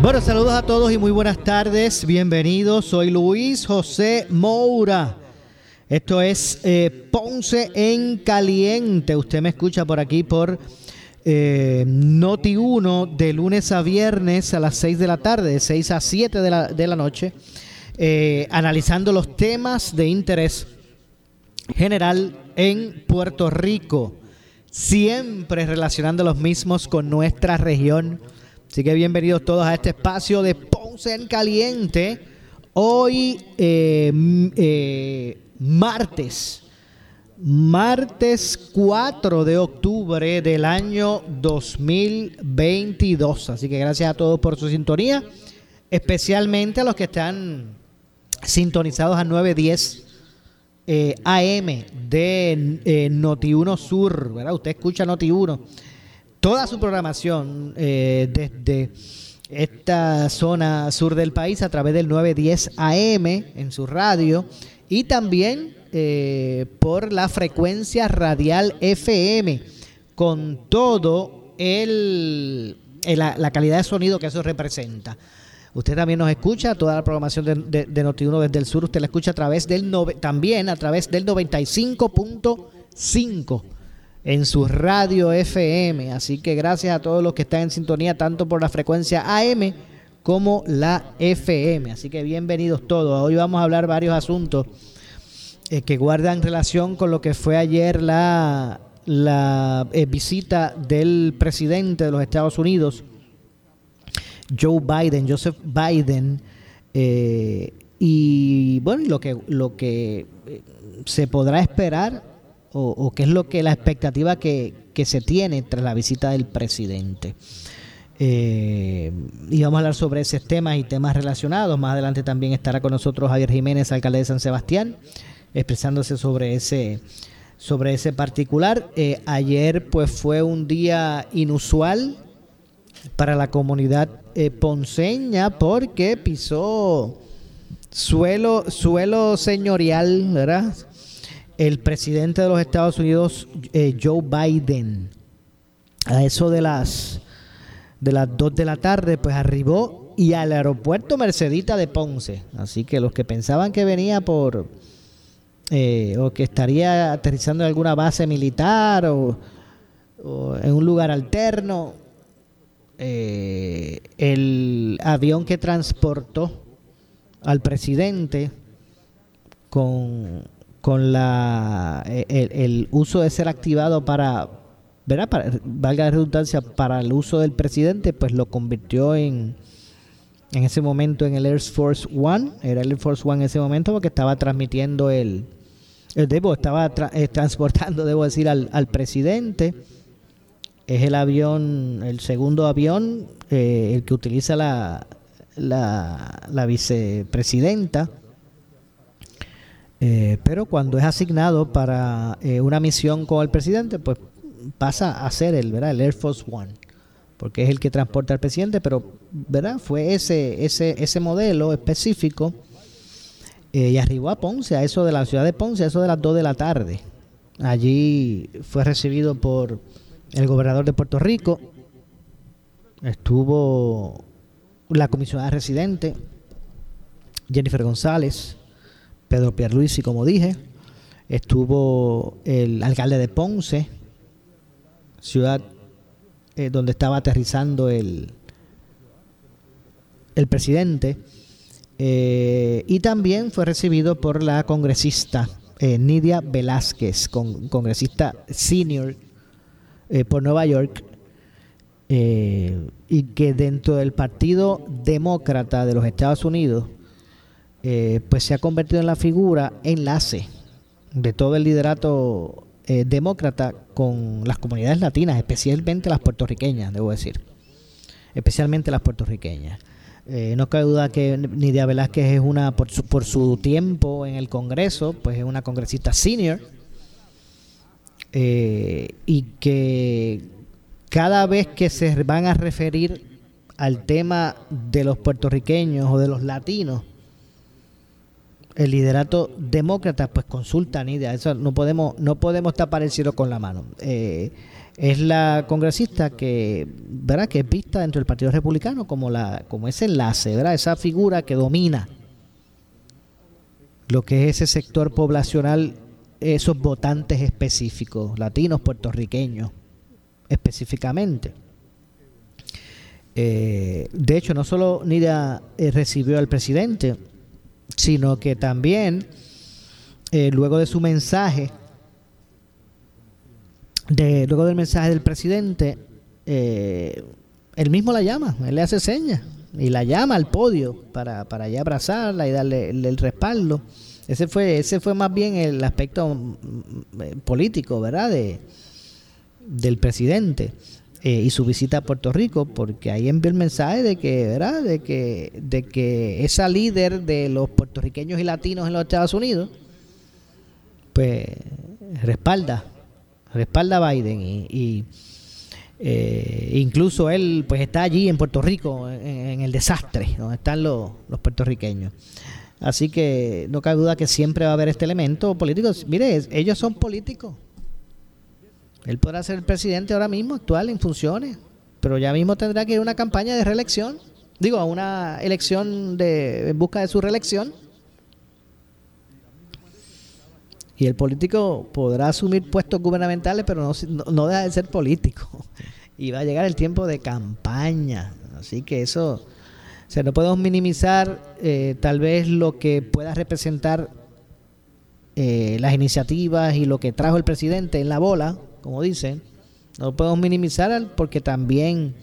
Bueno, saludos a todos y muy buenas tardes. Bienvenidos. Soy Luis José Moura. Esto es eh, Ponce en Caliente. Usted me escucha por aquí por eh, Noti 1 de lunes a viernes a las 6 de la tarde, de 6 a 7 de la, de la noche, eh, analizando los temas de interés general en Puerto Rico, siempre relacionando los mismos con nuestra región. Así que bienvenidos todos a este espacio de Ponce en Caliente. Hoy, eh, martes, martes 4 de octubre del año 2022. Así que gracias a todos por su sintonía, especialmente a los que están sintonizados a 910 eh, AM de eh, Noti1 Sur, ¿verdad? Usted escucha Noti1. Toda su programación eh, desde esta zona sur del país a través del 910 AM en su radio y también eh, por la frecuencia radial FM con todo el, la, calidad de sonido que eso representa. Usted también nos escucha, toda la programación de, de, de Noti1 desde el sur, usted la escucha a través del también a través del 95.5 en su radio FM. Así que gracias a todos los que están en sintonía, tanto por la frecuencia AM como la FM. Así que bienvenidos todos. Hoy vamos a hablar varios asuntos eh, que guardan relación con lo que fue ayer la, la eh, visita del presidente de los Estados Unidos, Joe Biden, Joseph Biden, eh, y bueno, lo que, lo que se podrá esperar o, qué es lo que la expectativa que, que se tiene tras la visita del presidente. Eh, y vamos a hablar sobre esos temas y temas relacionados. Más adelante también estará con nosotros Javier Jiménez, alcalde de San Sebastián, expresándose sobre ese, sobre ese particular. Eh, ayer pues fue un día inusual para la comunidad eh, ponceña porque pisó suelo, suelo señorial, ¿verdad? El presidente de los Estados Unidos, eh, Joe Biden, a eso de las de las 2 de la tarde, pues arribó y al aeropuerto Mercedita de Ponce. Así que los que pensaban que venía por eh, o que estaría aterrizando en alguna base militar o, en un lugar alterno, eh, el avión que transportó al presidente con, con la el, el uso de ser activado para ¿verdad? Para, valga la redundancia, para el uso del presidente, pues lo convirtió en, en ese momento en el Air Force One, era el Air Force One en ese momento porque estaba transmitiendo el, el debo, estaba tra eh, transportando, debo decir, al, al, presidente. Es el avión, el segundo avión, eh, el que utiliza la, la vicepresidenta. Eh, pero cuando es asignado para eh, una misión con el presidente, pues pasa a ser el, ¿verdad? el Air Force One, porque es el que transporta al presidente, pero ¿verdad? fue ese, ese, ese modelo específico eh, y arribó a Ponce, a eso de la ciudad de Ponce, a eso de las 2 de la tarde. Allí fue recibido por el gobernador de Puerto Rico, estuvo la comisionada residente, Jennifer González, Pedro Pierluisi, como dije, estuvo el alcalde de Ponce, ciudad eh, donde estaba aterrizando el, el presidente. Eh, y también fue recibido por la congresista eh, Nidia Velázquez, con, congresista senior por Nueva York, y que dentro del Partido Demócrata de los Estados Unidos, pues se ha convertido en la figura enlace de todo el liderato eh, demócrata con las comunidades latinas, especialmente las puertorriqueñas, debo decir. Especialmente las puertorriqueñas. Eh, no cabe duda que Nidia Velázquez es una, por su, por su tiempo en el Congreso, pues es una congresista senior. Eh, y que cada vez que se van a referir al tema de los puertorriqueños o de los latinos, el liderato demócrata pues consulta a Nidia. Eso no podemos, no podemos tapar el cielo con la mano. Eh, es la congresista que, ¿verdad? que es vista dentro del Partido Republicano como, la, como ese enlace, ¿verdad? esa figura que domina lo que es ese sector poblacional, esos votantes específicos, latinos, puertorriqueños, específicamente. Eh, de hecho, no solo Nida eh, recibió al presidente, sino que también, eh, luego de su mensaje, de, luego del mensaje del presidente, eh, él mismo la llama, él le hace señas y la llama al podio para, para ya abrazarla y darle el, respaldo. Ese fue, ese fue más bien el aspecto mm, mm, político, ¿verdad? De, del presidente eh, y su visita a Puerto Rico, porque ahí envió el mensaje de que, ¿verdad? De que, de que esa líder de los puertorriqueños y latinos en los Estados Unidos, pues respalda respalda a Biden y, eh, incluso él pues está allí en Puerto Rico en, el desastre donde están los, puertorriqueños. Así que no cabe duda que siempre va a haber este elemento político. Mire ellos son políticos él podrá ser el presidente ahora mismo actual en funciones pero ya mismo tendrá que ir a una campaña de reelección digo a una elección de en busca de su reelección Y el político podrá asumir puestos gubernamentales, pero no, deja de ser político. Y va a llegar el tiempo de campaña. Así que eso, o sea, no podemos minimizar eh, tal vez lo que pueda representar eh, las iniciativas y lo que trajo el presidente en la bola, como dicen. No podemos minimizar porque también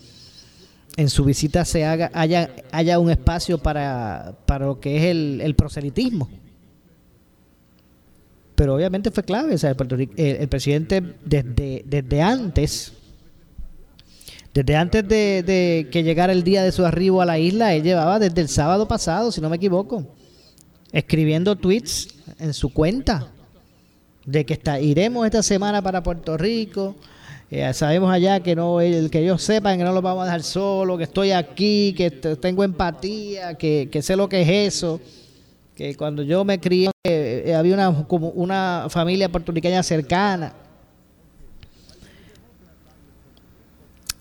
en su visita se haga haya, haya un espacio para, para lo que es el, el proselitismo pero obviamente fue clave. el, presidente desde, desde antes, desde antes de, que llegara el día de su arribo a la isla, él llevaba desde el sábado pasado, si no me equivoco, escribiendo tweets en su cuenta de que está, iremos esta semana para Puerto Rico. Eh, sabemos allá que no el que ellos sepan que no los vamos a dejar solo, que estoy aquí, que tengo empatía, que, que sé lo que es eso que cuando yo me crié eh, había una, como una familia puertorriqueña cercana.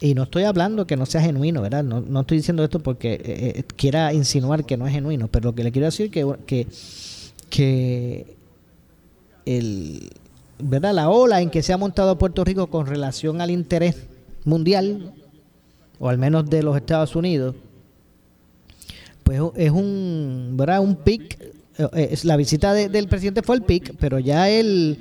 Y no estoy hablando que no sea genuino, ¿verdad? No, no estoy diciendo esto porque eh, eh, quiera insinuar que no es genuino, pero lo que le quiero decir que que, que el, ¿verdad? la ola en que se ha montado Puerto Rico con relación al interés mundial, o al menos de los Estados Unidos, pues es un, ¿verdad? Un pic. Eh, la visita del presidente fue el pic, pero ya el,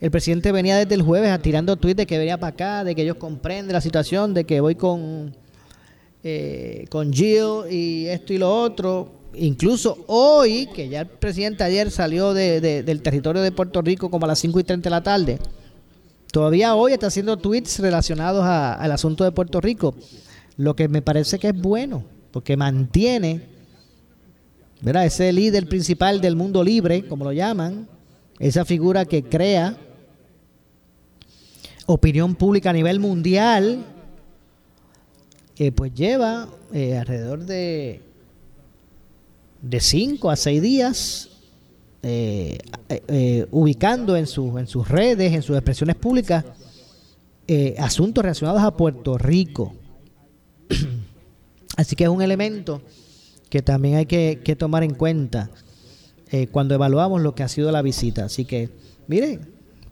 el presidente venía desde el jueves tirando tweets de que venía para acá, de que ellos comprenden la situación, de que voy con, eh, con Jill y esto y lo otro. Incluso hoy, que ya el presidente ayer salió de, del territorio de Puerto Rico como a las 5 y 30 de la tarde, todavía hoy está haciendo tweets relacionados al asunto de Puerto Rico, lo que me parece que es bueno, porque mantiene ¿verdad? Ese líder principal del mundo libre, como lo llaman, esa figura que crea opinión pública a nivel mundial, que pues lleva eh, alrededor de de cinco a seis días eh, eh, ubicando en, sus en sus redes, en sus expresiones públicas, asuntos relacionados a Puerto Rico. Así que es un elemento que también hay que, tomar en cuenta eh, cuando evaluamos lo que ha sido la visita. Así que, mire,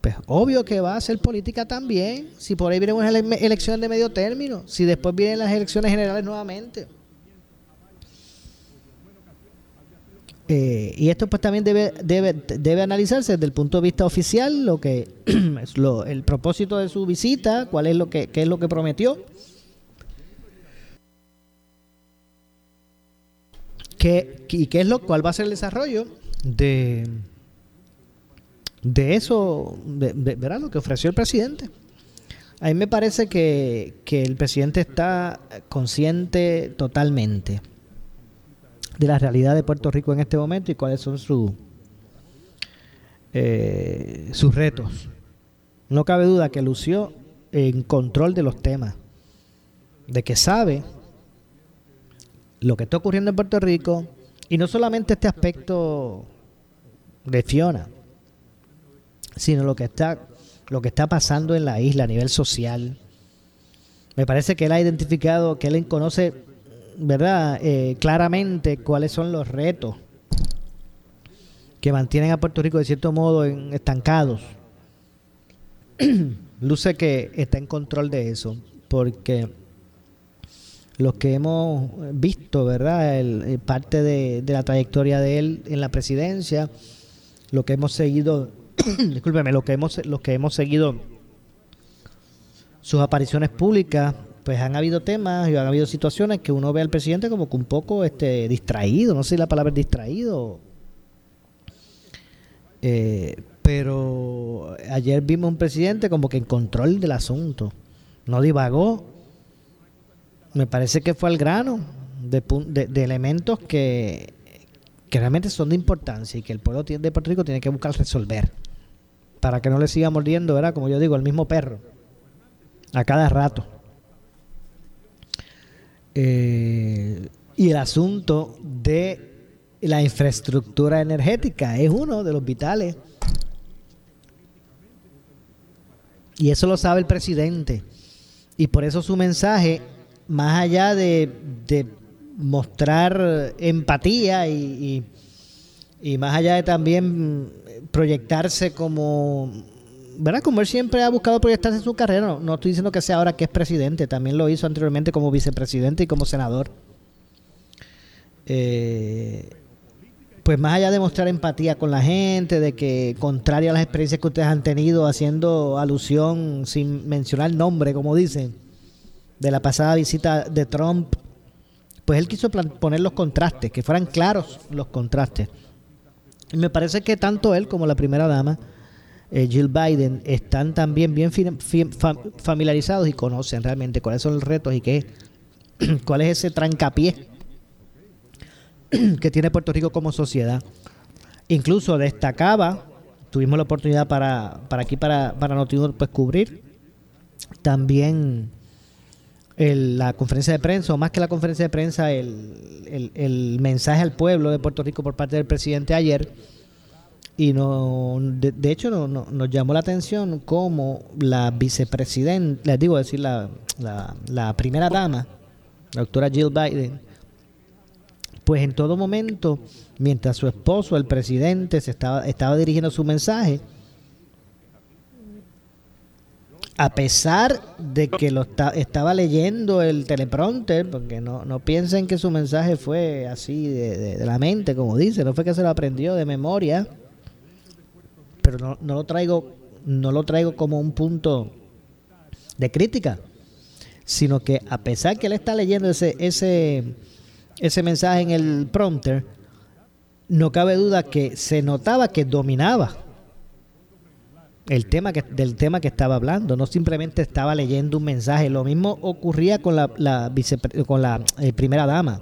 pues obvio que va a ser política también, si por ahí vienen unas elecciones de medio término, si después vienen las elecciones generales nuevamente. Eh, y esto pues también debe, debe, debe analizarse desde el punto de vista oficial, lo que lo, el propósito de su visita, cuál es lo que, qué es lo que prometió ¿Qué, ¿Y qué es lo cuál va a ser el desarrollo de, de eso, de, ¿verdad? Lo que ofreció el presidente. A mí me parece que, que el presidente está consciente totalmente de la realidad de Puerto Rico en este momento y cuáles son sus eh, sus retos. No cabe duda que lució en control de los temas, de que sabe lo que está ocurriendo en Puerto Rico y no solamente este aspecto de Fiona, sino lo que está lo que está pasando en la isla a nivel social. Me parece que él ha identificado, que él conoce, ¿verdad? Eh, claramente cuáles son los retos que mantienen a Puerto Rico de cierto modo en, estancados. Luce que está en control de eso, porque los que hemos visto, ¿verdad? El, eh, parte de, la trayectoria de él en la presidencia, lo que hemos seguido, discúlpeme, lo que hemos, los que hemos seguido sus apariciones públicas, pues han habido temas y han habido situaciones que uno ve al presidente como que un poco este distraído, no sé si la palabra es distraído eh, pero ayer vimos un presidente como que en control del asunto. No divagó. Me parece que fue al grano de, elementos que, que, realmente son de importancia y que el pueblo de Puerto Rico tiene que buscar resolver. Para que no le siga mordiendo, ¿verdad? Como yo digo, el mismo perro. A cada rato. Eh, y el asunto de la infraestructura energética es uno de los vitales. Y eso lo sabe el presidente. Y por eso su mensaje, más allá de, mostrar empatía y, más allá de también proyectarse como, ¿verdad? Como él siempre ha buscado proyectarse en su carrera, no, estoy diciendo que sea ahora que es presidente, también lo hizo anteriormente como vicepresidente y como senador. Eh, pues más allá de mostrar empatía con la gente, de que contrario a las experiencias que ustedes han tenido haciendo alusión sin mencionar nombre, como dicen, de la pasada visita de Trump, pues él quiso poner los contrastes, que fueran claros los contrastes. Y me parece que tanto él como la primera dama, eh, Jill Biden, están también bien familiarizados y conocen realmente cuáles son los retos y qué, cuál es ese trancapié que tiene Puerto Rico como sociedad. Incluso destacaba, tuvimos la oportunidad para, para aquí, para, para Notiuno, pues cubrir también la conferencia de prensa, o más que la conferencia de prensa, el, el, mensaje al pueblo de Puerto Rico por parte del presidente ayer. Y no, de, hecho no, nos llamó la atención como la vicepresidenta, les digo decir, la, primera dama, la doctora Jill Biden, pues en todo momento, mientras su esposo, el presidente, se estaba, estaba dirigiendo su mensaje, a pesar de que lo estaba leyendo el teleprompter, porque no, no piensen que su mensaje fue así de, la mente, como dice, no fue que se lo aprendió de memoria, pero no, no lo traigo, no lo traigo como un punto de crítica, sino que a pesar que él está leyendo ese, ese ese mensaje en el prompter, no cabe duda que se notaba que dominaba el tema que, del tema que estaba hablando, no simplemente estaba leyendo un mensaje. Lo mismo ocurría con la, con la eh, primera dama.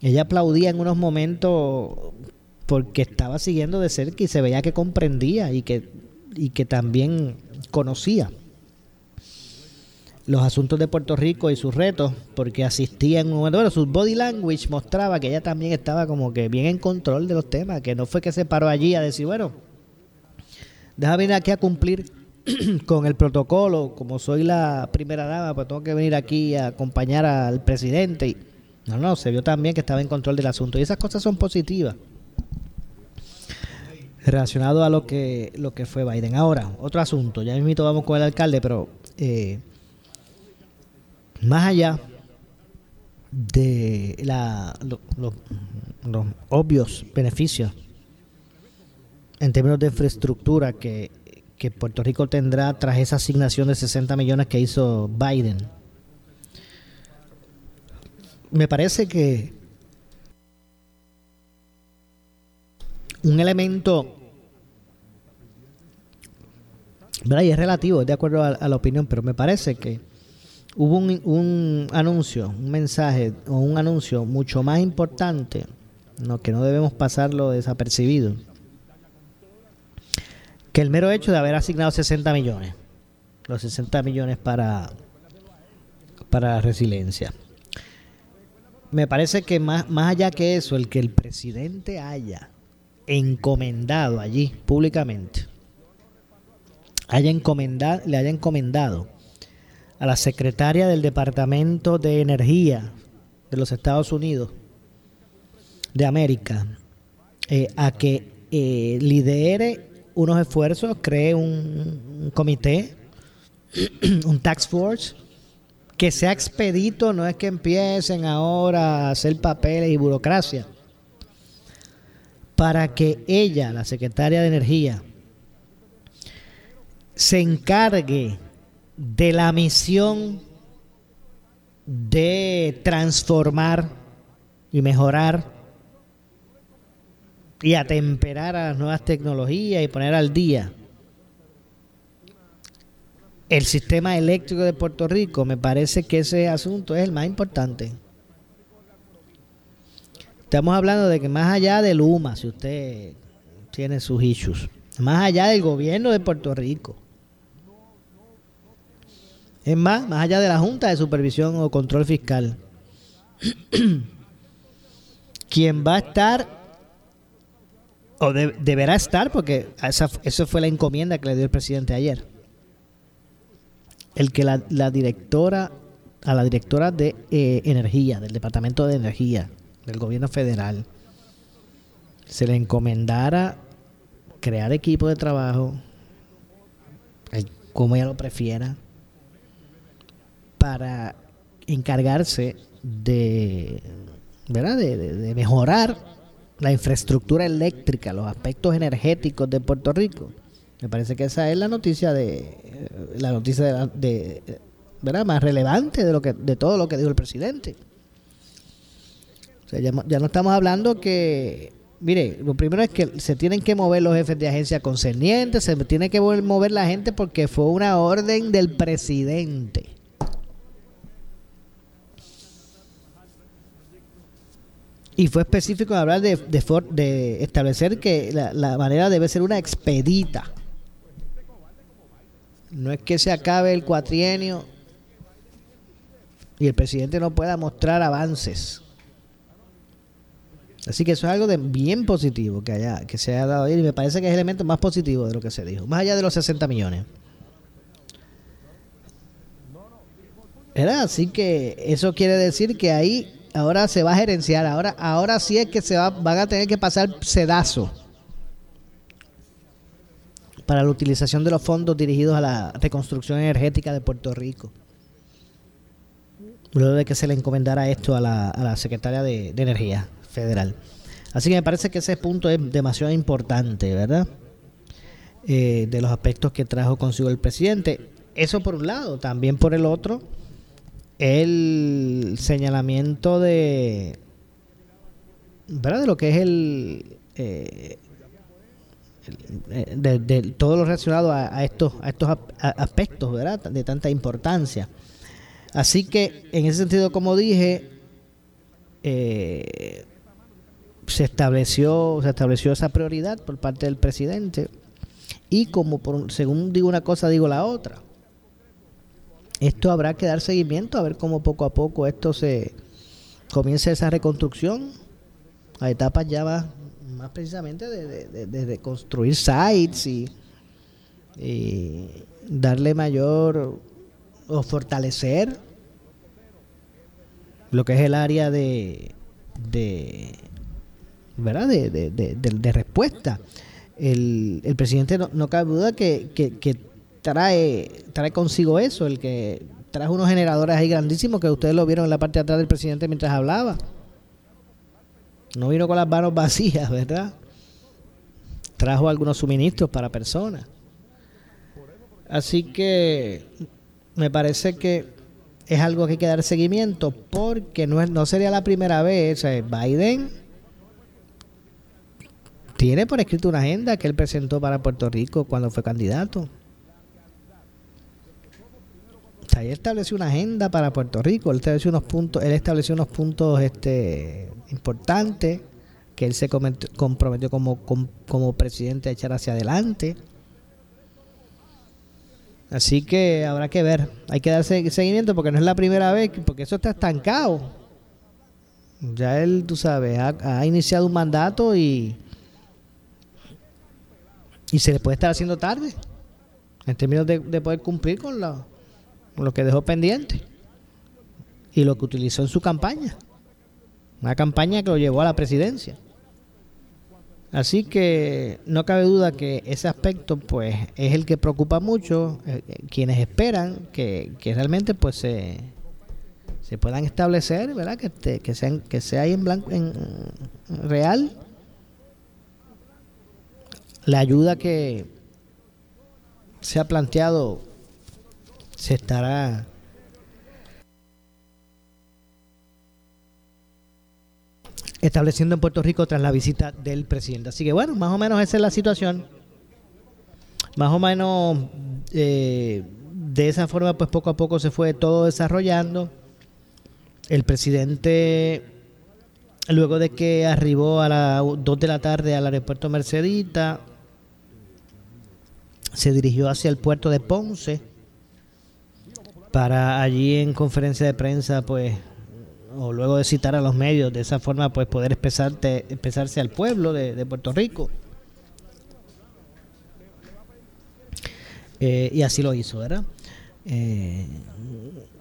Ella aplaudía en unos momentos porque estaba siguiendo de cerca y se veía que comprendía y que, y que también conocía los asuntos de Puerto Rico y sus retos, porque asistía en un momento, bueno, su body language mostraba que ella también estaba como que bien en control de los temas, que no fue que se paró allí a decir, bueno, déjame venir aquí a cumplir con el protocolo, como soy la primera dama, pues tengo que venir aquí a acompañar al presidente. Y, no, no, se vio también que estaba en control del asunto. Y esas cosas son positivas relacionado a lo que lo que fue Biden. Ahora, otro asunto, ya mismo vamos con el alcalde, pero eh, más allá de la, los obvios beneficios en términos de infraestructura que, que, Puerto Rico tendrá tras esa asignación de 60 millones que hizo Biden. Me parece que un elemento, ¿verdad? Y es relativo, de acuerdo a la opinión, pero me parece que hubo un, un anuncio, un mensaje o un anuncio mucho más importante, que no debemos pasarlo desapercibido, que el mero hecho de haber asignado 60 millones, los 60 millones para, para la resiliencia. Me parece que más, más allá que eso, el que el presidente haya encomendado allí públicamente, encomendado, le haya encomendado a la secretaria del Departamento de Energía de los Estados Unidos de América eh, a que eh, lidere unos esfuerzos, cree un, un comité, un tax force, que sea expedito, no es que empiecen ahora a hacer papeles y burocracia, para que ella, la secretaria de Energía, se encargue de la misión de transformar y mejorar y atemperar a las nuevas tecnologías y poner al día el sistema eléctrico de Puerto Rico, me parece que ese asunto es el más importante. Estamos hablando de que más allá del UMA, si usted tiene sus issues, más allá del gobierno de Puerto Rico, es más, más allá de la Junta de Supervisión o Control Fiscal, quien va a estar, o deberá estar, porque esa, fue la encomienda que le dio el presidente ayer, el que la, directora, a la directora de eh, Energía, del Departamento de Energía, del gobierno federal, se le encomendara crear equipo de trabajo, como ella lo prefiera, para encargarse de, ¿verdad? De, mejorar la infraestructura eléctrica, los aspectos energéticos de Puerto Rico. Me parece que esa es la noticia de la noticia de, ¿verdad? más relevante de lo que de todo lo que dijo el presidente. O sea, ya, ya no estamos hablando que Mire, lo primero es que se tienen que mover los jefes de agencia concernientes, se tiene que mover la gente porque fue una orden del presidente. Y fue específico en hablar de, de, establecer que la, manera debe ser una expedita. No es que se acabe el cuatrienio y el presidente no pueda mostrar avances. Así que eso es algo de bien positivo que haya que se haya dado ahí y me parece que es el elemento más positivo de lo que se dijo, más allá de los 60 millones. Era así que eso quiere decir que ahí ahora se va a gerenciar, ahora, ahora sí es que se va, van a tener que pasar sedazo para la utilización de los fondos dirigidos a la reconstrucción energética de Puerto Rico. Luego de que se le encomendara esto a la, a la secretaria de, Energía Federal. Así que me parece que ese punto es demasiado importante, ¿verdad? Eh, de los aspectos que trajo consigo el presidente. Eso por un lado, también por el otro el señalamiento de, ¿verdad? de lo que es el, eh, eh, de, todo lo relacionado a, estos a estos aspectos verdad de tanta importancia. Así que en ese sentido como dije eh, se estableció se estableció esa prioridad por parte del presidente y como por, según digo una cosa digo la otra esto habrá que dar seguimiento a ver cómo poco a poco esto se comienza esa reconstrucción. A etapas ya más, más precisamente de, de, construir sites y, darle mayor o fortalecer lo que es el área de de verdad de, de, respuesta. El, el presidente no, no cabe duda que, que, que trae, trae consigo eso, el que trae unos generadores ahí grandísimos que ustedes lo vieron en la parte de atrás del presidente mientras hablaba. No vino con las manos vacías, ¿verdad? Trajo algunos suministros para personas. Así que me parece que es algo que hay que dar seguimiento porque no, es, no sería la primera vez. Biden tiene por escrito una agenda que él presentó para Puerto Rico cuando fue candidato él estableció una agenda para Puerto Rico, él estableció unos puntos, él estableció unos puntos este, importantes que él se comprometió como, como, presidente a echar hacia adelante. Así que habrá que ver, hay que darse seguimiento porque no es la primera vez, porque eso está estancado. Ya él, tú sabes, ha, iniciado un mandato y, y se le puede estar haciendo tarde en términos de, poder cumplir con lo que dejó pendiente y lo que utilizó en su campaña. Una campaña que lo llevó a la presidencia. Así que no cabe duda que ese aspecto pues es el que preocupa mucho eh, eh, quienes esperan que, realmente pues se, se puedan establecer, ¿verdad? Que, que sean que sea ahí en blanco en real la ayuda que se ha planteado se estará estableciendo en Puerto Rico tras la visita del presidente. Así que bueno, más o menos esa es la situación. Más o menos eh, de esa forma, pues poco a poco se fue todo desarrollando. El presidente, luego de que arribó a las 2 de la tarde al aeropuerto Mercedita, se dirigió hacia el puerto de Ponce para allí en conferencia de prensa, pues o luego de citar a los medios, de esa forma pues poder expresarse al pueblo de, Puerto Rico. Eh, y así lo hizo, ¿verdad? Eh,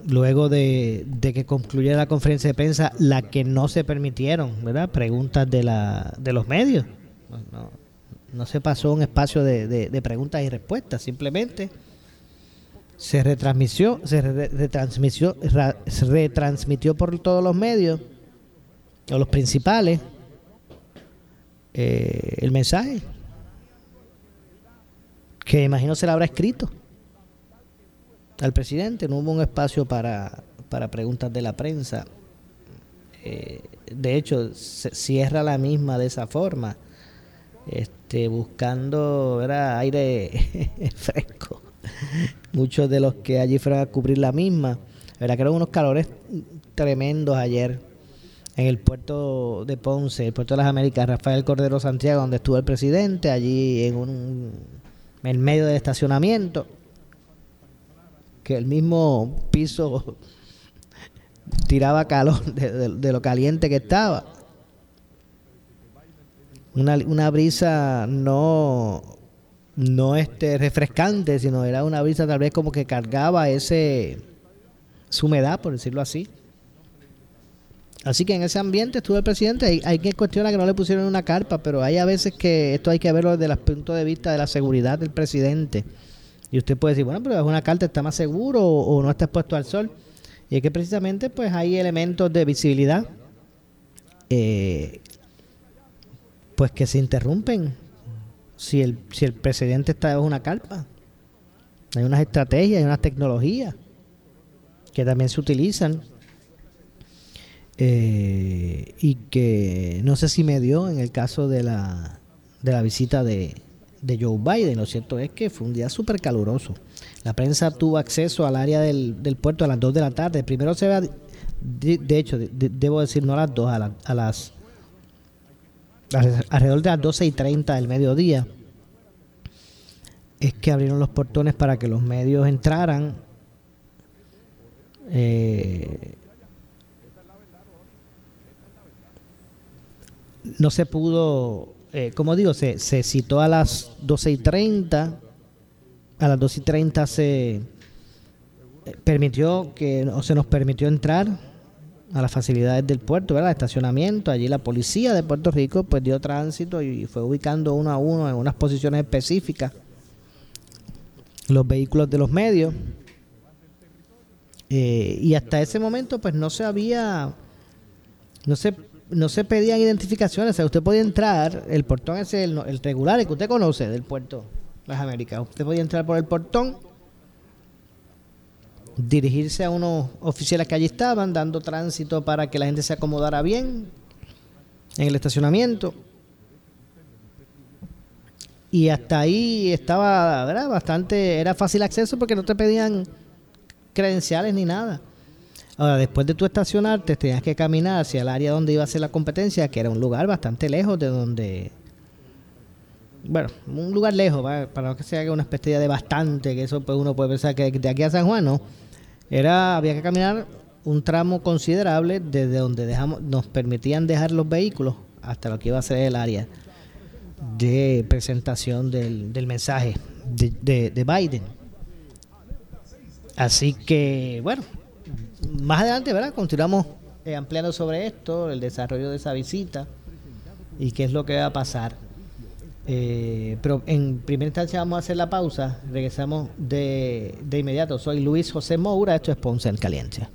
luego de, que concluyera la conferencia de prensa, la que no se permitieron, ¿verdad? Preguntas de, la, de los medios. No, se pasó un espacio de, de preguntas y respuestas, simplemente se retransmitió, se retransmitió, se retransmitió por todos los medios, o los principales, eh, el mensaje, que imagino se le habrá escrito al presidente, no hubo un espacio para, para preguntas de la prensa. Eh, de hecho, se cierra la misma de esa forma, este, buscando era aire fresco muchos de los que allí fueron a cubrir la misma. verdad que eran unos calores tremendos ayer en el puerto de Ponce, el puerto de las Américas, Rafael Cordero Santiago, donde estuvo el presidente, allí en un en medio del estacionamiento, que el mismo piso tiraba calor de, lo caliente que estaba. Una, una brisa no no este refrescante, sino era una brisa tal vez como que cargaba ese su humedad, por decirlo así. Así que en ese ambiente estuvo el presidente. Hay, hay que cuestionar que no le pusieron una carpa, pero hay a veces que esto hay que verlo desde el punto de vista de la seguridad del presidente. Y usted puede decir, bueno, pero es una carta, está más seguro o, no está expuesto al sol. Y es que precisamente pues hay elementos de visibilidad eh, pues que se interrumpen si el, si el presidente está debajo de una carpa. Hay unas estrategias, hay unas tecnologías que también se utilizan eh, y que no sé si me dio en el caso de la, de la visita de, de Joe Biden. Lo cierto es que fue un día súper caluroso. La prensa tuvo acceso al área del, del, puerto a las 2 de la tarde. Primero se ve, de, hecho, debo decir no a las 2, a, a las alrededor de las 12 y 30 del mediodía, es que abrieron los portones para que los medios entraran. Eh, no se pudo, eh, como digo, se, se citó a las 12 y 30, a las 12 y 30 se eh, permitió que, o se nos permitió entrar a las facilidades del puerto, ¿verdad? Estacionamiento. Allí la policía de Puerto Rico pues dio tránsito y fue ubicando uno a uno en unas posiciones específicas los vehículos de los medios. Eh, y hasta ese momento pues no se había, no se, no se pedían identificaciones. O sea, usted podía entrar, el portón es el, el regular, el que usted conoce del puerto Las Américas. Usted podía entrar por el portón dirigirse a unos oficiales que allí estaban, dando tránsito para que la gente se acomodara bien en el estacionamiento. Y hasta ahí estaba, ¿verdad? Bastante, era fácil acceso porque no te pedían credenciales ni nada. Ahora, después de tu estacionarte, tenías que caminar hacia el área donde iba a ser la competencia, que era un lugar bastante lejos de donde... Bueno, un lugar lejos, para que se haga una especie de bastante, que eso pues uno puede pensar que de aquí a San Juan, ¿no? Era, había que caminar un tramo considerable desde donde dejamos, nos permitían dejar los vehículos hasta lo que iba a ser el área de presentación del, del mensaje de, de, Biden. Así que, bueno, más adelante, ¿verdad? Continuamos eh, ampliando sobre esto, el desarrollo de esa visita y qué es lo que va a pasar. Eh, pero en primera instancia vamos a hacer la pausa. Regresamos de, de inmediato. Soy Luis José Moura. Esto es Ponce en Caliente.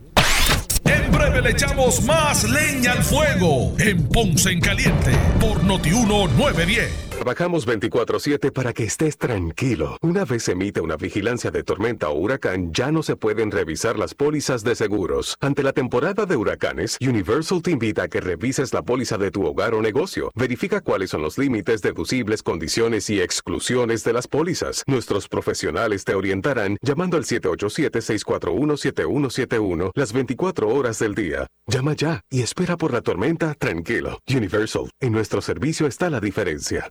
En breve le echamos más leña al fuego en Ponce en Caliente por Notiuno 910. Trabajamos 24/7 para que estés tranquilo. Una vez emite una vigilancia de tormenta o huracán, ya no se pueden revisar las pólizas de seguros. Ante la temporada de huracanes, Universal te invita a que revises la póliza de tu hogar o negocio. Verifica cuáles son los límites, deducibles, condiciones y exclusiones de las pólizas. Nuestros profesionales te orientarán llamando al 787-641-7171 las 24 horas del día. Llama ya y espera por la tormenta tranquilo. Universal, en nuestro servicio está la diferencia.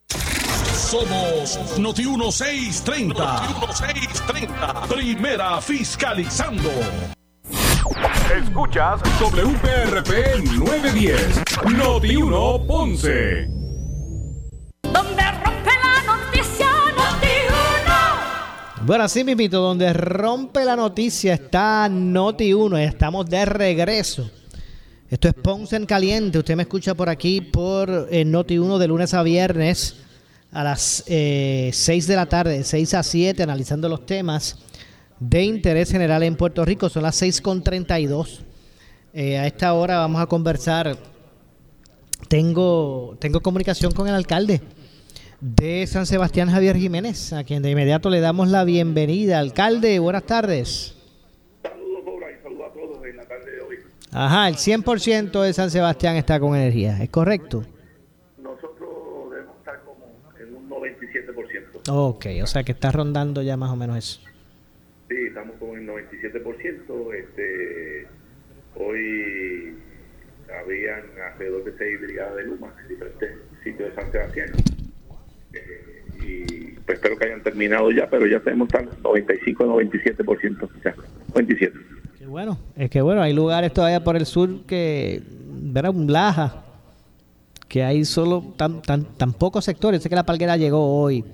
Somos Noti 1630. Noti 1630. Primera fiscalizando. Escuchas WPRP 910. Noti 1 Ponce. Donde rompe la noticia Noti 1. Bueno, así mismito, donde rompe la noticia está Noti 1. Estamos de regreso. Esto es Ponce en Caliente. Usted me escucha por aquí por eh, Noti 1 de lunes a viernes a las eh, 6 de la tarde, 6 a 7, analizando los temas de interés general en Puerto Rico. Son las 6.32. Eh, a esta hora vamos a conversar. Tengo, tengo comunicación con el alcalde de San Sebastián, Javier Jiménez, a quien de inmediato le damos la bienvenida. Alcalde, buenas tardes. Saludos, y saludos a todos en la tarde de hoy. Ajá, el 100% de San Sebastián está con energía, ¿es correcto? Ok, o sea que está rondando ya más o menos eso. Sí, estamos con el 97%. Este, hoy habían alrededor de seis brigadas de Luma en diferentes sitios de San Sebastián. Eh, y pues espero que hayan terminado ya, pero ya tenemos 95-97%. Ya, 97. Qué bueno, es que bueno, hay lugares todavía por el sur que, ¿verdad? Un Laja, que hay solo tan, tan, tan pocos sectores. Sé que la palguera llegó hoy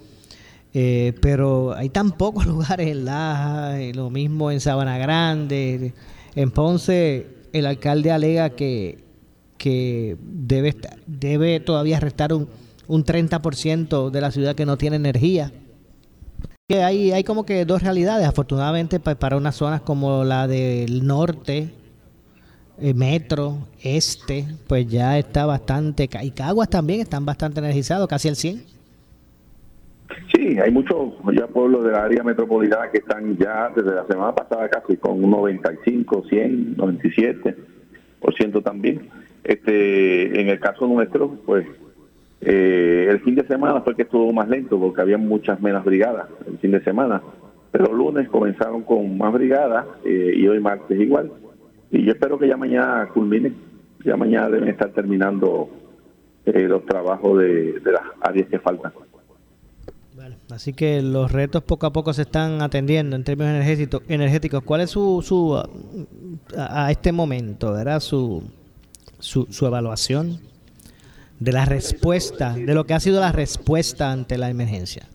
Eh, pero hay tan pocos lugares en Laja, y lo mismo en Sabana Grande. En Ponce, el alcalde alega que, que debe, debe todavía restar un, un 30% de la ciudad que no tiene energía. Que hay, hay como que dos realidades. Afortunadamente, pa- para unas zonas como la del norte, eh, metro, este, pues ya está bastante. Y Caguas también están bastante energizados, casi al 100. Sí, hay muchos ya pueblos de la área metropolitana que están ya desde la semana pasada casi con un 95, 100, 97 por ciento también. Este, en el caso nuestro, pues eh, el fin de semana fue que estuvo más lento porque había muchas menos brigadas el fin de semana, pero lunes comenzaron con más brigadas eh, y hoy martes igual. Y yo espero que ya mañana culminen, ya mañana deben estar terminando eh, los trabajos de las áreas que faltan. Así que los retos poco a poco se están atendiendo en términos energético- energéticos. ¿Cuál es su, su a, este momento, verdad? Su, su, su evaluación de la respuesta, de lo que ha sido la respuesta ante la emergencia.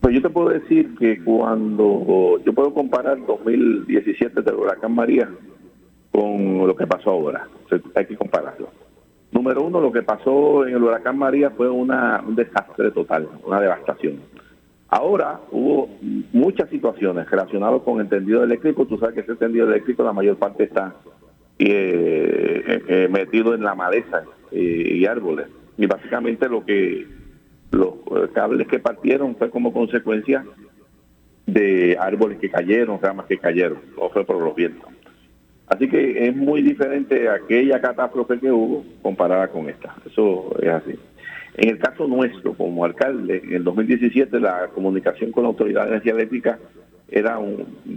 Pues yo te puedo decir que cuando yo puedo comparar 2017 del huracán María con lo que pasó ahora, hay que compararlo. Número uno, lo que pasó en el huracán María fue una, un desastre total, una devastación. Ahora hubo muchas situaciones relacionadas con el tendido eléctrico. Tú sabes que ese tendido eléctrico la mayor parte está eh, eh, eh, metido en la maleza y árboles. Y básicamente lo que los cables que partieron fue como consecuencia de árboles que cayeron, ramas que cayeron, no fue por los vientos. Así que es muy diferente aquella catástrofe que hubo comparada con esta. Eso es así. En el caso nuestro, como alcalde, en el 2017 la comunicación con la Autoridad de Energía Eléctrica era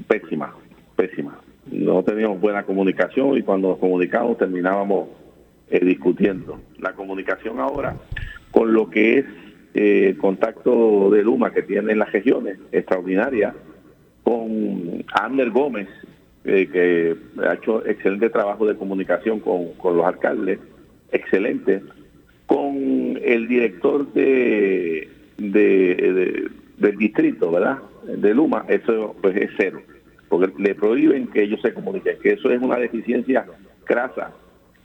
pésima, pésima. No teníamos buena comunicación y cuando nos comunicábamos terminábamos eh, discutiendo. La comunicación ahora con lo que es eh, contacto de Luma que tiene en las regiones, extraordinaria, con Ander Gómez, eh, que ha hecho excelente trabajo de comunicación con, con los alcaldes, excelente, con el director de, de- de- del distrito, ¿verdad? De Luma, eso pues es cero, porque le prohíben que ellos se comuniquen, que eso es una deficiencia crasa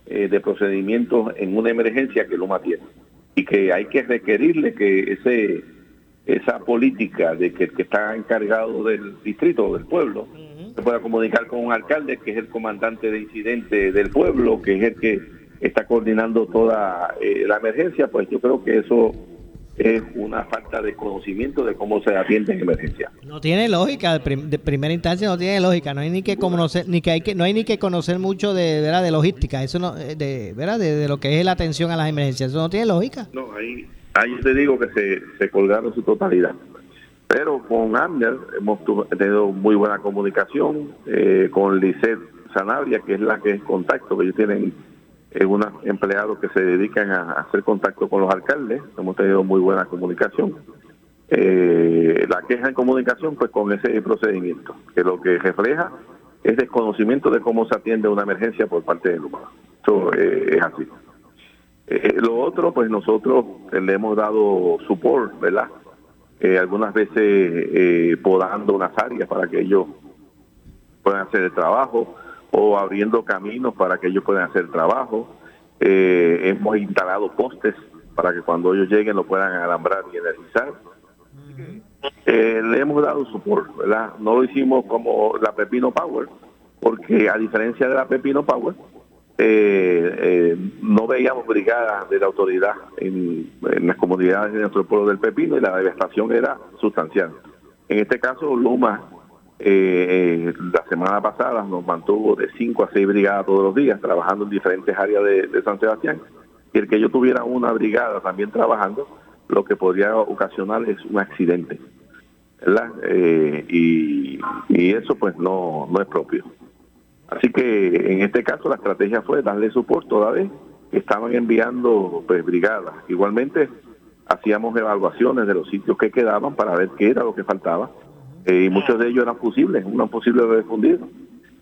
eh, de procedimientos en una emergencia que Luma tiene. Y que hay que requerirle que ese esa política de que el que está encargado del distrito o del pueblo se pueda comunicar con un alcalde que es el comandante de incidente del pueblo, que es el que está coordinando toda eh, la emergencia, pues yo creo que eso es una falta de conocimiento de cómo se atiende en emergencia. No tiene lógica, de, prim- de primera instancia no tiene lógica, no hay ni que conocer, ni que hay que, no hay ni que conocer mucho de, ¿verdad? de logística, eso no, eh, de, ¿verdad? De, de lo que es la atención a las emergencias, eso no tiene lógica. No, ahí, ahí te digo que se, se colgaron su totalidad. Pero con Amner hemos tenido muy buena comunicación, eh, con Lisette Sanabria, que es la que es contacto, que ellos tienen eh, unos empleados que se dedican a, hacer contacto con los alcaldes, hemos tenido muy buena comunicación. Eh, la queja en comunicación, pues con ese procedimiento, que lo que refleja es desconocimiento de cómo se atiende una emergencia por parte del humano. Eso eh, es así. Eh, lo otro, pues nosotros le hemos dado support, ¿verdad? Algunas veces podando unas áreas para que ellos puedan hacer el trabajo o abriendo caminos para que ellos puedan hacer trabajo. Eh, hemos instalado postes para que cuando ellos lleguen lo puedan alambrar y energizar. Eh, le hemos dado support, ¿verdad? No lo hicimos como la Pepino Power, porque a diferencia de la Pepino Power, eh, no veíamos brigadas de la autoridad en las comunidades de nuestro pueblo del Pepino y la devastación era sustancial. En este caso, Luma, eh, eh, la semana pasada nos mantuvo de 5 a 6 brigadas todos los días, trabajando en diferentes áreas de, San Sebastián. Y el que yo tuviera una brigada también trabajando, lo que podría ocasionar es un accidente. Eh, y, y eso pues no, no es propio. Así que en este caso la estrategia fue darle soporte toda vez que estaban enviando pues, brigadas. Igualmente hacíamos evaluaciones de los sitios que quedaban para ver qué era lo que faltaba eh, y muchos de ellos eran fusibles, unos fusibles refundidos.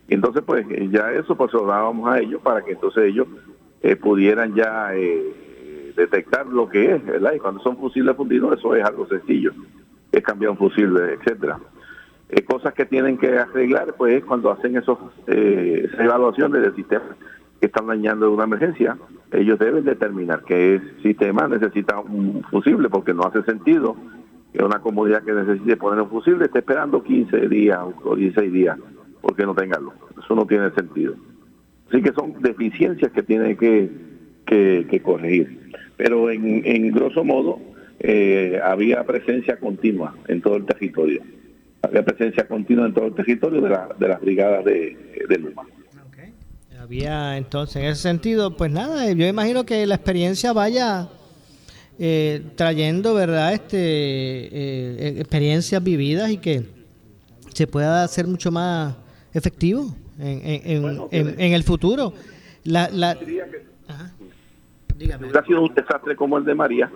Y entonces pues eh, ya eso pues lo dábamos a ellos para que entonces ellos eh, pudieran ya eh, detectar lo que es, ¿verdad? Y cuando son fusibles fundidos eso es algo sencillo. es cambiar un fusible, etcétera. Cosas que tienen que arreglar, pues es cuando hacen esos, esas evaluaciones del sistema que están dañando una emergencia, ellos deben determinar que sistema necesita un fusible porque no hace sentido que una comunidad que necesite poner un fusible esté esperando 15 días o 16 días porque no tenga luz. Eso no tiene sentido. Así que son deficiencias que tiene que, que, corregir. Pero en, en grosso modo eh, había presencia continua en todo el territorio. Había presencia continua en todo el territorio de, la, de las brigadas de, de Luma. Había entonces, en ese sentido, pues nada, yo imagino que la experiencia vaya eh, trayendo, ¿verdad? Este, eh, experiencias vividas y que se pueda hacer mucho más efectivo en, en, el futuro. La, la... Si hubiera sido un desastre como el de María,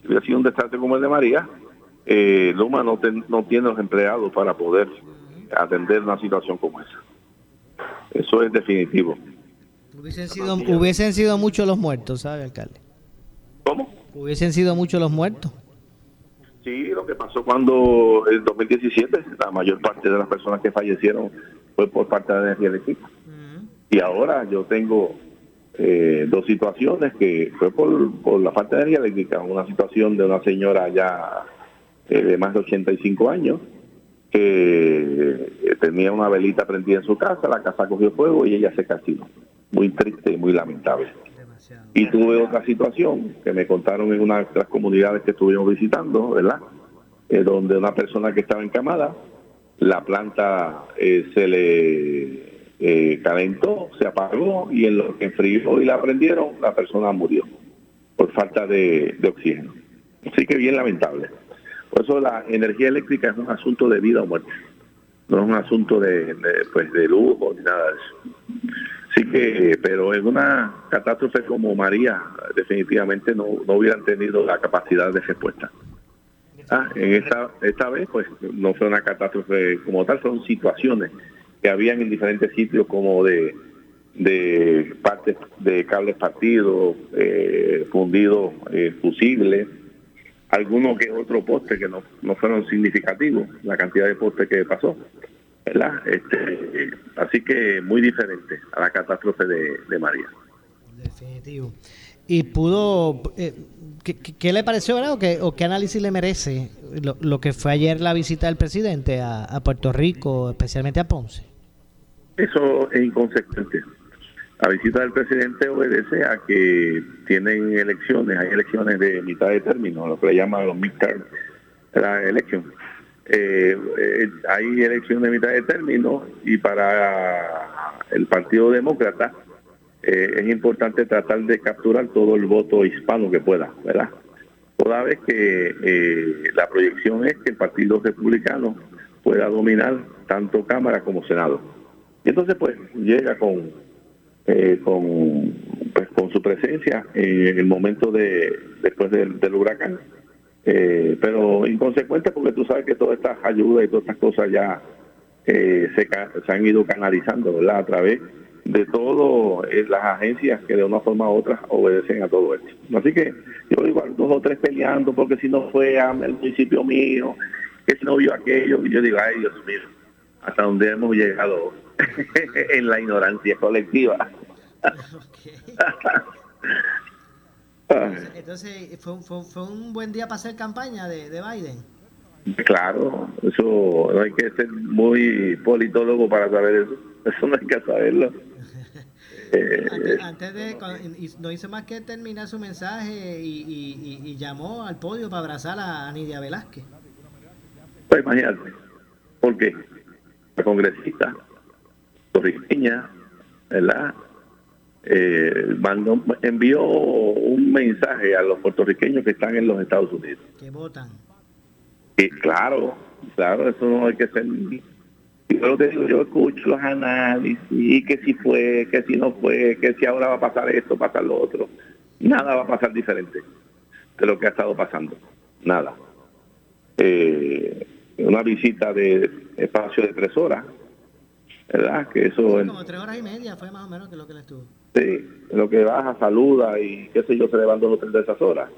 si hubiera sido un desastre como el de María, eh, Luma no, no tiene los empleados para poder atender una situación como esa. Eso es definitivo. Hubiesen sido, hubiesen sido muchos los muertos, ¿sabe, alcalde? ¿Cómo? Hubiesen sido muchos los muertos. Sí, lo que pasó cuando en 2017 la mayor parte de las personas que fallecieron fue por parte de la energía eléctrica. Y ahora yo tengo eh, dos situaciones que fue por, por la falta de energía eléctrica. Una situación de una señora ya eh, de más de 85 años que eh, tenía una velita prendida en su casa, la casa cogió fuego y ella se castigó. Muy triste y muy lamentable. Y tuve otra situación que me contaron en una de las comunidades que estuvimos visitando, ¿verdad? Eh, donde una persona que estaba encamada, la planta eh, se le eh, calentó, se apagó y en lo que enfrió y la prendieron, la persona murió por falta de, oxígeno. Así que bien lamentable. Por eso la energía eléctrica es un asunto de vida o muerte, no es un asunto de, de pues de lujo ni nada de eso. Sí que, pero en una catástrofe como María, definitivamente no, no hubieran tenido la capacidad de respuesta. Ah, en esta, esta vez, pues no fue una catástrofe como tal, fueron situaciones que habían en diferentes sitios como de, de partes de cables partidos, eh, fundidos, eh, fusibles, algunos que otro poste que no, no fueron significativos, la cantidad de postes que pasó. ¿Verdad? Este, así que muy diferente a la catástrofe de, María. Definitivo. ¿Y pudo, eh, ¿qué, le pareció, verdad? ¿O qué, análisis le merece lo, que fue ayer la visita del presidente a, Puerto Rico, especialmente a Ponce? Eso es inconsecuente. La visita del presidente obedece a que tienen elecciones, hay elecciones de mitad de término, lo que le llaman los midterm, la elección eh, eh, hay elecciones de mitad de término y para el Partido Demócrata eh, es importante tratar de capturar todo el voto hispano que pueda, ¿verdad? Toda vez que eh, la proyección es que el Partido Republicano pueda dominar tanto Cámara como Senado. Y entonces pues llega con, con, pues, con su presencia en el momento de después del huracán eh, pero inconsecuente porque tú sabes que todas estas ayudas y todas estas cosas ya eh, se, se, han ido canalizando, ¿verdad? A través de todas eh, las agencias que de una forma u otra obedecen a todo esto. Así que yo digo, dos o tres peleando porque si no fue al municipio mío, que si no vio aquello, yo digo, ay Dios mío, hasta donde hemos llegado en la ignorancia colectiva. Entonces, ¿fue, fue, fue, un buen día para hacer campaña de, de, Biden. Claro, eso no hay que ser muy politólogo para saber eso. Eso no hay que saberlo. Eh, antes, de, no hizo más que terminar su mensaje y, y, y, llamó al podio para abrazar a Nidia Velázquez. Pues imagínate, porque la congresista torriqueña, ¿verdad? Eh, mandó, envió un mensaje a los puertorriqueños que están en los Estados Unidos. Que votan. Y claro, claro, eso no hay que ser... Yo te digo, yo escucho los análisis, y que si fue, que si no fue, que si ahora va a pasar esto, pasar lo otro. Nada va a pasar diferente de lo que ha estado pasando. Nada. Eh, una visita de espacio de tres horas, ¿verdad? Que eso... Como tres horas y media fue más o menos que lo que le estuvo. Sí, lo que baja, saluda y qué sé yo, se levanta los tres de esas horas.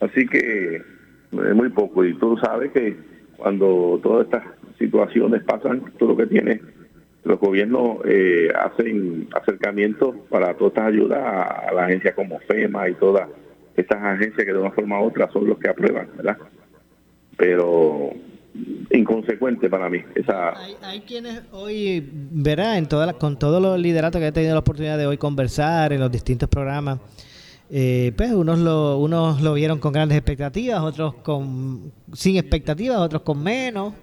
Así que es muy poco. Y tú sabes que cuando todas estas situaciones pasan, tú lo que tienes, los gobiernos eh, hacen acercamientos para todas estas ayudas a la agencia como FEMA y todas estas agencias que de una forma u otra son los que aprueban, ¿verdad? Pero inconsecuente para mí. Esa... Hay, hay quienes hoy, verá, en todas las- con todos los lideratos que he tenido la oportunidad de hoy conversar en los distintos programas, eh, pues unos lo, unos lo vieron con grandes expectativas, otros con sin expectativas, otros con menos.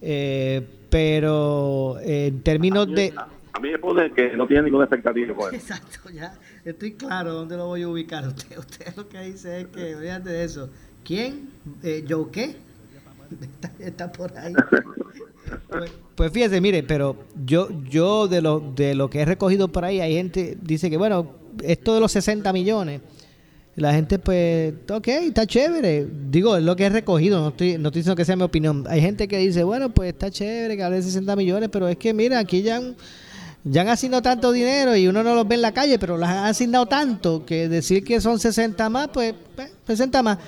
Eh, pero en términos de... A mí me pone que no tiene ninguna expectativa con él. Exacto, ya estoy claro dónde lo voy a ubicar. Usted, usted lo que dice es que, olvídate de eso. ¿Quién? Eh, ¿Yo qué? Está, por ahí. Pues, pues fíjese, mire, pero yo yo de lo de lo que he recogido por ahí, hay gente dice que bueno, esto de los 60 millones, la gente pues, ok, está chévere. Digo, es lo que he recogido, no estoy, no estoy diciendo que sea mi opinión. Hay gente que dice, bueno, pues está chévere que hable de 60 millones, pero es que mira, aquí ya han, ya han asignado tanto dinero y uno no los ve en la calle, pero las han asignado tanto que decir que son 60 más, pues, pues 60 más.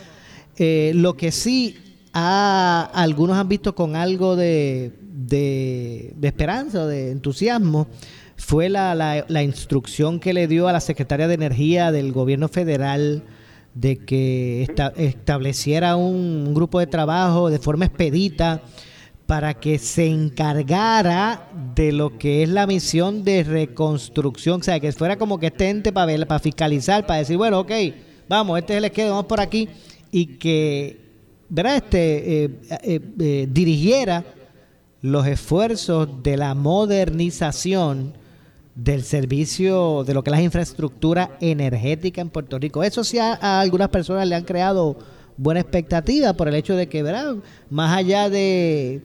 Eh, lo que sí ha- algunos han visto con algo de, de, de esperanza, de entusiasmo, fue la, la, la instrucción que le dio a la Secretaria de Energía del gobierno federal de que esta- estableciera un, un grupo de trabajo de forma expedita para que se encargara de lo que es la misión de reconstrucción, o sea, que fuera como que este ente para ver, para fiscalizar, para decir, bueno, ok, vamos, este es el esquema, vamos por aquí, y que, ¿verdad? Este, eh, eh, eh, dirigiera los esfuerzos de la modernización del servicio de lo que es la infraestructura energética en Puerto Rico. Eso sí a, algunas personas le han creado buena expectativa por el hecho de que, ¿verdad? Más allá de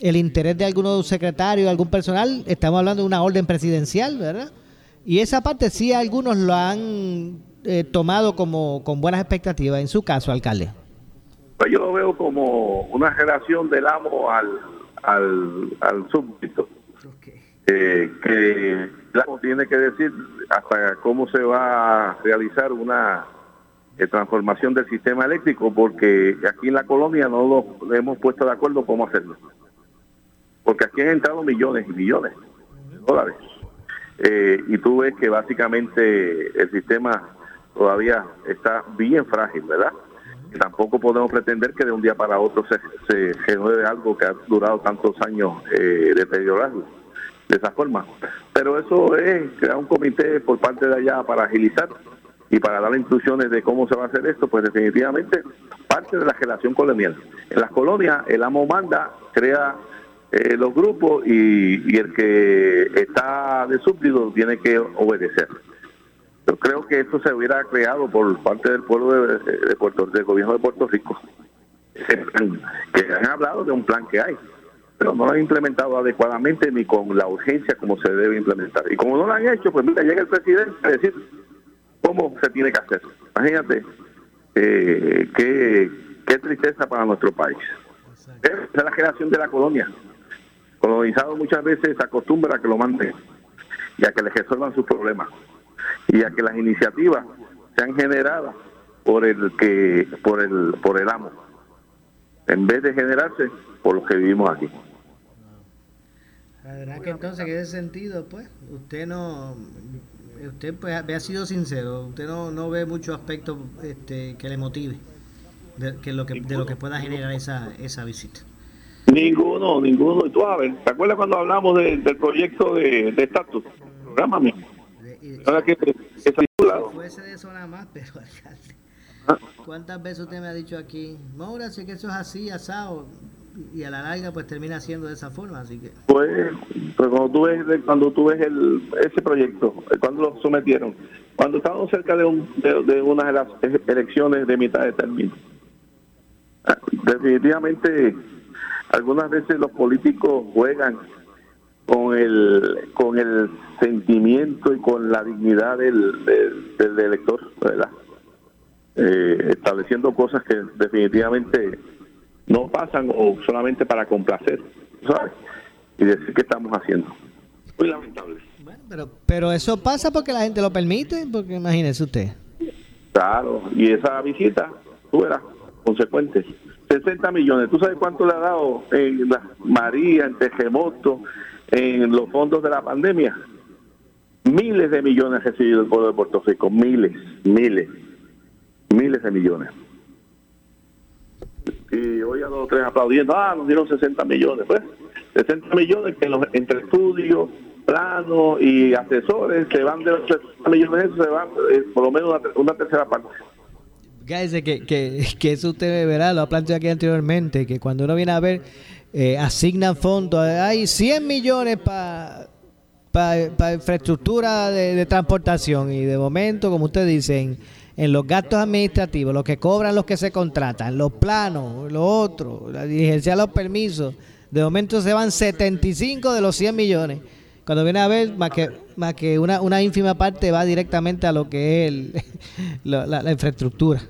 el interés de algunos secretarios, algún personal, estamos hablando de una orden presidencial, ¿verdad? Y esa parte sí algunos lo han eh, tomado como con buenas expectativas. En su caso, alcalde. Pues yo lo veo como una relación del amo al, al, al súbdito. Eh, que el amo tiene que decir hasta cómo se va a realizar una eh, transformación del sistema eléctrico, porque aquí en la colonia no lo hemos puesto de acuerdo cómo hacerlo. Porque aquí han entrado millones y millones de dólares. Eh, y tú ves que básicamente el sistema todavía está bien frágil, ¿verdad? Tampoco podemos pretender que de un día para otro se, renueve algo que ha durado tantos años eh, deteriorarlo de esa forma. Pero eso es crear un comité por parte de allá para agilizar y para dar instrucciones de cómo se va a hacer esto, pues definitivamente parte de la relación colonial. En las colonias el amo manda, crea eh, los grupos y, y el que está de súbdito tiene que obedecer. Yo creo que eso se hubiera creado por parte del pueblo de, de Puerto, del gobierno de Puerto Rico. Que han hablado de un plan que hay, pero no lo han implementado adecuadamente ni con la urgencia como se debe implementar. Y como no lo han hecho, pues mira, llega el presidente a decir cómo se tiene que hacer. Imagínate eh, qué, tristeza para nuestro país. Es la generación de la colonia. Colonizado muchas veces se acostumbra a que lo manden y a que les resuelvan sus problemas y a que las iniciativas sean generadas por el que por el por el amo en vez de generarse por los que vivimos aquí. La verdad que entonces en ese sentido, pues, usted no, usted pues ha sido sincero, usted no, no ve muchos aspectos este, que le motive de, que lo que, de lo que pueda generar esa, esa visita. Ninguno, ninguno. Y tú a ver, ¿te acuerdas cuando hablamos de- del proyecto de de estatus? Programa mismo. Ahora que, está vinculado. Fuese de eso nada más, pero alcalde, Ah. ¿cuántas veces usted me ha dicho aquí, Maura, sé que eso es así, asado, y a la larga pues termina siendo de esa forma, así que... Pues, pues cuando tú ves, cuando tú ves el, ese proyecto, eh, cuando lo sometieron, cuando estábamos cerca de, un, de, de unas de las elecciones de mitad de término, Ah, definitivamente algunas veces los políticos juegan con el con el sentimiento y con la dignidad del, del, del elector, ¿verdad? Eh, estableciendo cosas que definitivamente no pasan o solamente para complacer, ¿sabes? Y decir que estamos haciendo. Muy lamentable. Pero, pero eso pasa porque la gente lo permite, porque imagínese usted. Claro, y esa visita, tú verás, consecuentes. 60 millones. ¿Tú sabes cuánto le ha dado en la María, en Tejemoto, en los fondos de la pandemia? Miles de millones ha recibido el pueblo de Puerto Rico. Miles, miles, miles de millones. Y hoy a dos o tres aplaudiendo, ah, nos dieron 60 millones. Pues 60 millones que los, entre estudios, planos y asesores se van de los 60 millones, se van eh, por lo menos una, tercera parte. Fíjese que, que, que eso usted verá, lo ha planteado aquí anteriormente, que cuando uno viene a ver, eh, asignan fondos, hay 100 millones para para infraestructura de, de transportación y de momento, como usted dice, en, los gastos administrativos, los que cobran los que se contratan, los planos, lo otro, la diligencia de los permisos, de momento se van 75 de los 100 millones. Cuando viene a ver, más que, más que una, una ínfima parte va directamente a lo que es el- la- la infraestructura.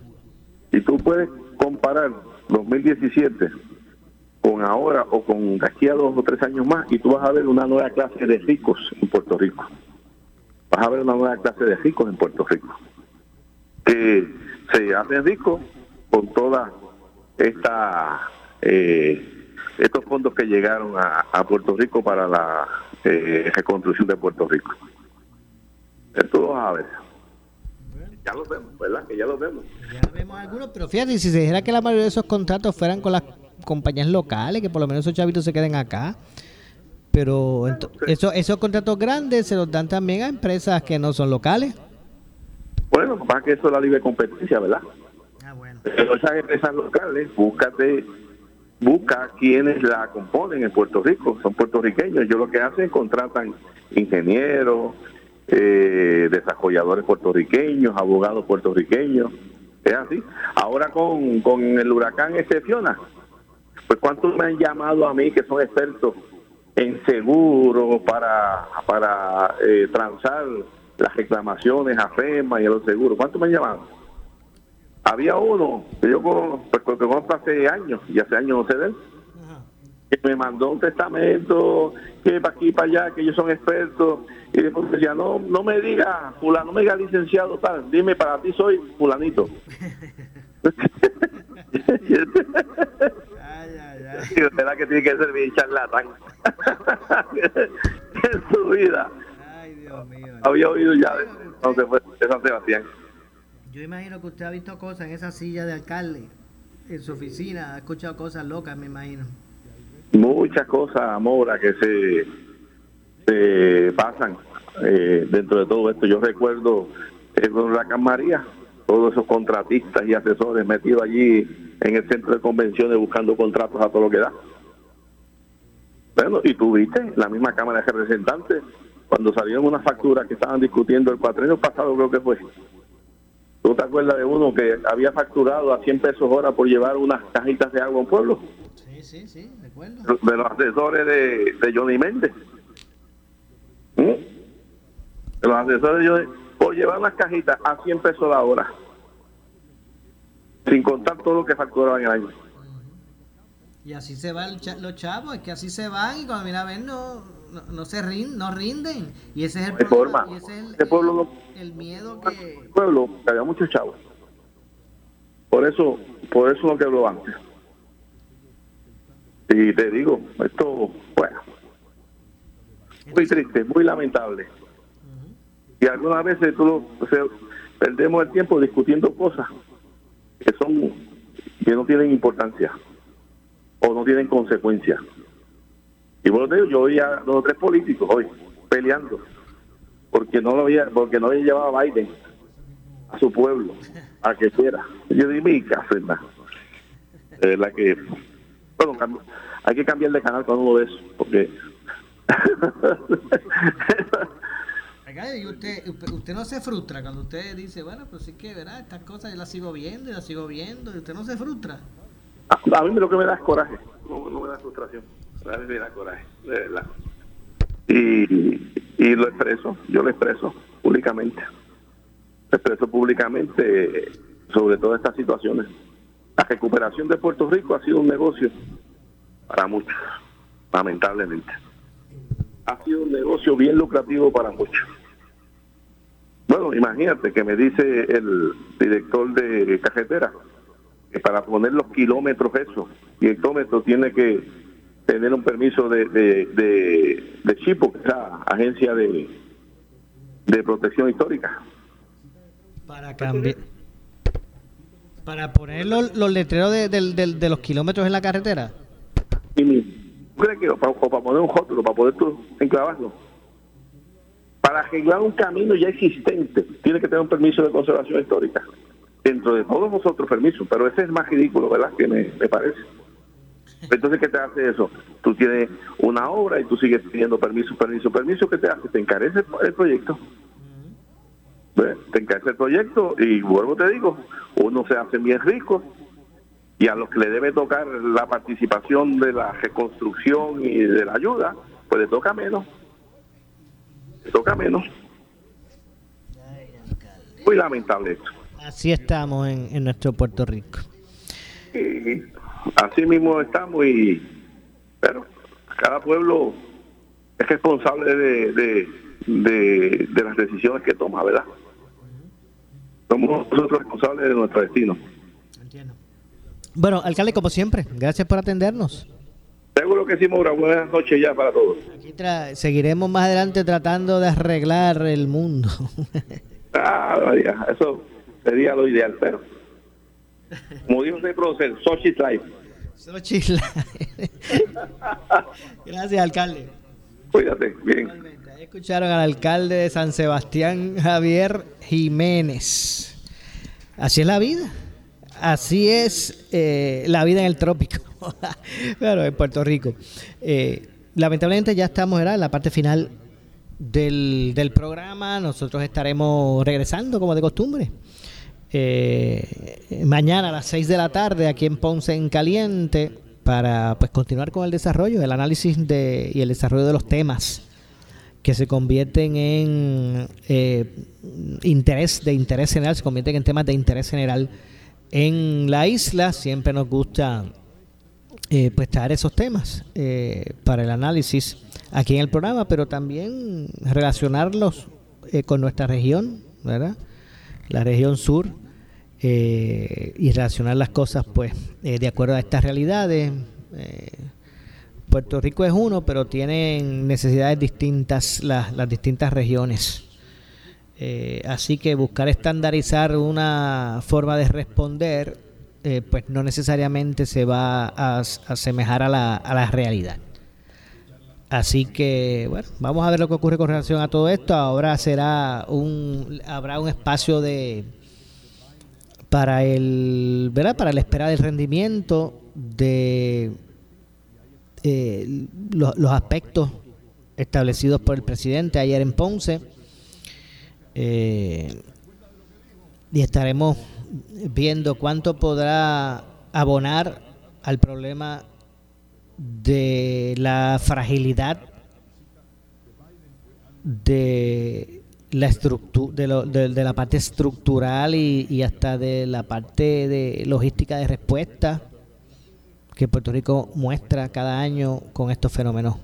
Y tú puedes comparar 2017 con ahora o con de aquí a dos o tres años más y tú vas a ver una nueva clase de ricos en Puerto Rico. Vas a ver una nueva clase de ricos en Puerto Rico. Que se hacen ricos con toda esta eh, estos fondos que llegaron a, Puerto Rico para la eh, reconstrucción de Puerto Rico. Esto lo vas a ver. Ya lo vemos, ¿verdad? Que ya lo vemos. Ya vemos algunos, pero fíjate, si se dijera que la mayoría de esos contratos fueran con las compañías locales, que por lo menos esos chavitos se queden acá. Pero eso, esos contratos grandes se los dan también a empresas que no son locales. Bueno, más que eso es la libre competencia, ¿verdad? Pero esas empresas locales, búscate, busca quienes la componen en Puerto Rico, son puertorriqueños. Ellos lo que hacen, contratan ingenieros, eh, desarrolladores puertorriqueños, abogados puertorriqueños. Es así. Ahora con, con el huracán este Fiona, pues cuántos me han llamado a mí que son expertos en seguro para, para eh, transar las reclamaciones a FEMA y a los seguros. ¿Cuántos me han llamado? Había uno que yo con- pues, que conozco hace años, y hace años no sé de él, que me mandó un testamento, que para aquí para allá, que ellos son expertos, y después decía, no, no me diga, fulano, no me diga licenciado tal, dime, para ti soy fulanito. Y de verdad que tiene que ser bien charlatán. en su vida. Había oído ya de, no se fue de San Sebastián. Yo imagino que usted ha visto cosas en esa silla de alcalde, en su oficina, ha escuchado cosas locas, me imagino. muchas cosas, Mora, que se, se pasan eh, dentro de todo esto. Yo recuerdo eh, con Huracán María, todos esos contratistas y asesores metidos allí en el centro de convenciones buscando contratos a todo lo que da. Bueno, y tú viste la misma Cámara de Representantes, cuando salieron unas facturas que estaban discutiendo el cuatrenio pasado, creo que fue. ¿Tú te acuerdas de uno que había facturado a 100 pesos hora por llevar unas cajitas de agua a un pueblo? Sí, sí, sí, recuerdo. de los asesores de, de Johnny Méndez. ¿Mm? De los asesores de Johnny por llevar las cajitas a 100 pesos la hora. Sin contar todo lo que facturaban en el año. Y así se van cha- los chavos, es que así se van y cuando viene a ver no, no, no se rinden, no rinden. Y ese es el problema, y ese es el, Este pueblo no, el miedo que... pueblo que había muchos chavos. Por eso, por eso no quebró antes. Y te digo, esto, bueno, muy triste, muy lamentable. Y algunas veces tú lo- o sea, perdemos el tiempo discutiendo cosas que son que no tienen importancia o no tienen consecuencias. Y bueno, te digo, yo oía a dos o tres políticos hoy peleando porque no lo había, porque no había llevado a Biden a su pueblo a que fuera. Yo dije, mi casa, verdad que, bueno, hay que cambiar de canal cuando uno ve eso, porque Y usted, usted no se frustra cuando usted dice, bueno, pues sí que, ¿verdad? Estas cosas yo las sigo viendo y las sigo viendo y usted no se frustra. a, mí lo que me da es coraje, no, me da frustración, a mí me da coraje, de verdad. Y, y lo expreso, yo lo expreso públicamente. Lo expreso públicamente sobre todas estas situaciones. La recuperación de Puerto Rico ha sido un negocio para muchos, lamentablemente. Ha sido un negocio bien lucrativo para muchos. Bueno, imagínate que me dice el director de carretera eh, para poner los kilómetros eso. Y el hectómetro tiene que tener un permiso de, de, de, de Chipo, que es la agencia de, de protección histórica. Para cambiar. Para poner los, los letreros de, los kilómetros en la carretera. Y mi- ¿tú crees que para, o para poner un rótulo, para poder tú enclavarlo? Para arreglar un camino ya existente, tiene que tener un permiso de conservación histórica. Dentro de todos los otros permisos, pero ese es más ridículo, ¿verdad? Que me, parece. Entonces, ¿qué te hace eso? Tú tienes una obra y tú sigues pidiendo permiso, permiso, permiso. ¿Qué te hace? Te encarece el, proyecto. ¿Ves? Te encarece el proyecto y vuelvo te digo, uno se hace bien rico y a los que le debe tocar la participación de la reconstrucción y de la ayuda, pues le toca menos. Toca menos. Muy lamentable esto. Así estamos en, en nuestro Puerto Rico. Y así mismo estamos y pero cada pueblo es responsable de, de, de, de las decisiones que toma, ¿verdad? Somos nosotros responsables de nuestro destino. Bueno, alcalde, como siempre, gracias por atendernos. Seguro que hicimos una buena noche ya para todos. Aquí seguiremos más adelante tratando de arreglar el mundo. Ah, María, eso sería lo ideal, pero como dijo ese profesor, Sochi's Life. Xochitl. Gracias, alcalde. Cuídate, bien. Ahí escucharon al alcalde de San Sebastián, Javier Jiménez. Así es la vida. Así es eh, la vida en el trópico. Claro, en Puerto Rico. Eh, lamentablemente ya estamos en la parte final del, del programa. Nosotros estaremos regresando como de costumbre. Eh, mañana a las 6 de la tarde aquí en Ponce en Caliente para pues continuar con el desarrollo, el análisis de, y el desarrollo de los temas que se convierten en eh, interés de interés general, se convierten en temas de interés general en la isla. Siempre nos gusta eh, pues traer esos temas eh, para el análisis aquí en el programa, pero también relacionarlos eh, con nuestra región, ¿verdad? La región sur eh, y relacionar las cosas pues de acuerdo a estas realidades. Puerto Rico es uno, pero tienen necesidades distintas las, distintas regiones. Así que buscar estandarizar una forma de responder, eh, pues no necesariamente se va a, asemejar a la, a la realidad. Así que, bueno, vamos a ver lo que ocurre con relación a todo esto. Ahora será un, habrá un espacio de para el, ¿verdad? Para la espera del rendimiento de eh, los, los aspectos establecidos por el presidente ayer en Ponce. Eh, y estaremos viendo cuánto podrá abonar al problema de la fragilidad de la estructura de, lo- de- la parte estructural y, y hasta de la parte de logística de respuesta que Puerto Rico muestra cada año con estos fenómenos.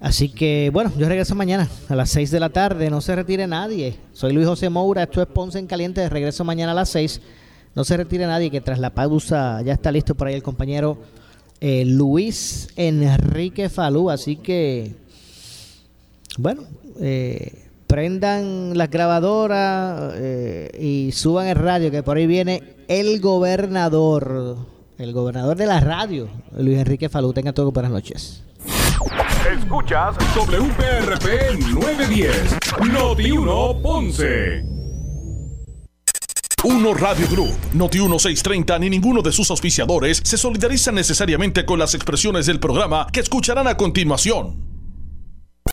Así que bueno, yo regreso mañana a las 6 de la tarde, no se retire nadie. Soy Luis José Moura, esto es Ponce en Caliente, regreso mañana a las 6. No se retire nadie, que tras la pausa ya está listo por ahí el compañero eh, Luis Enrique Falú. Así que, bueno, eh, prendan las grabadoras eh, y suban el radio, que por ahí viene el gobernador, el gobernador de la radio, Luis Enrique Falú. Tenga todo buenas noches. Escuchas WPRP 910, Noti 1 Ponce. Uno Radio Group, Noti 1630 ni ninguno de sus auspiciadores se solidarizan necesariamente con las expresiones del programa que escucharán a continuación.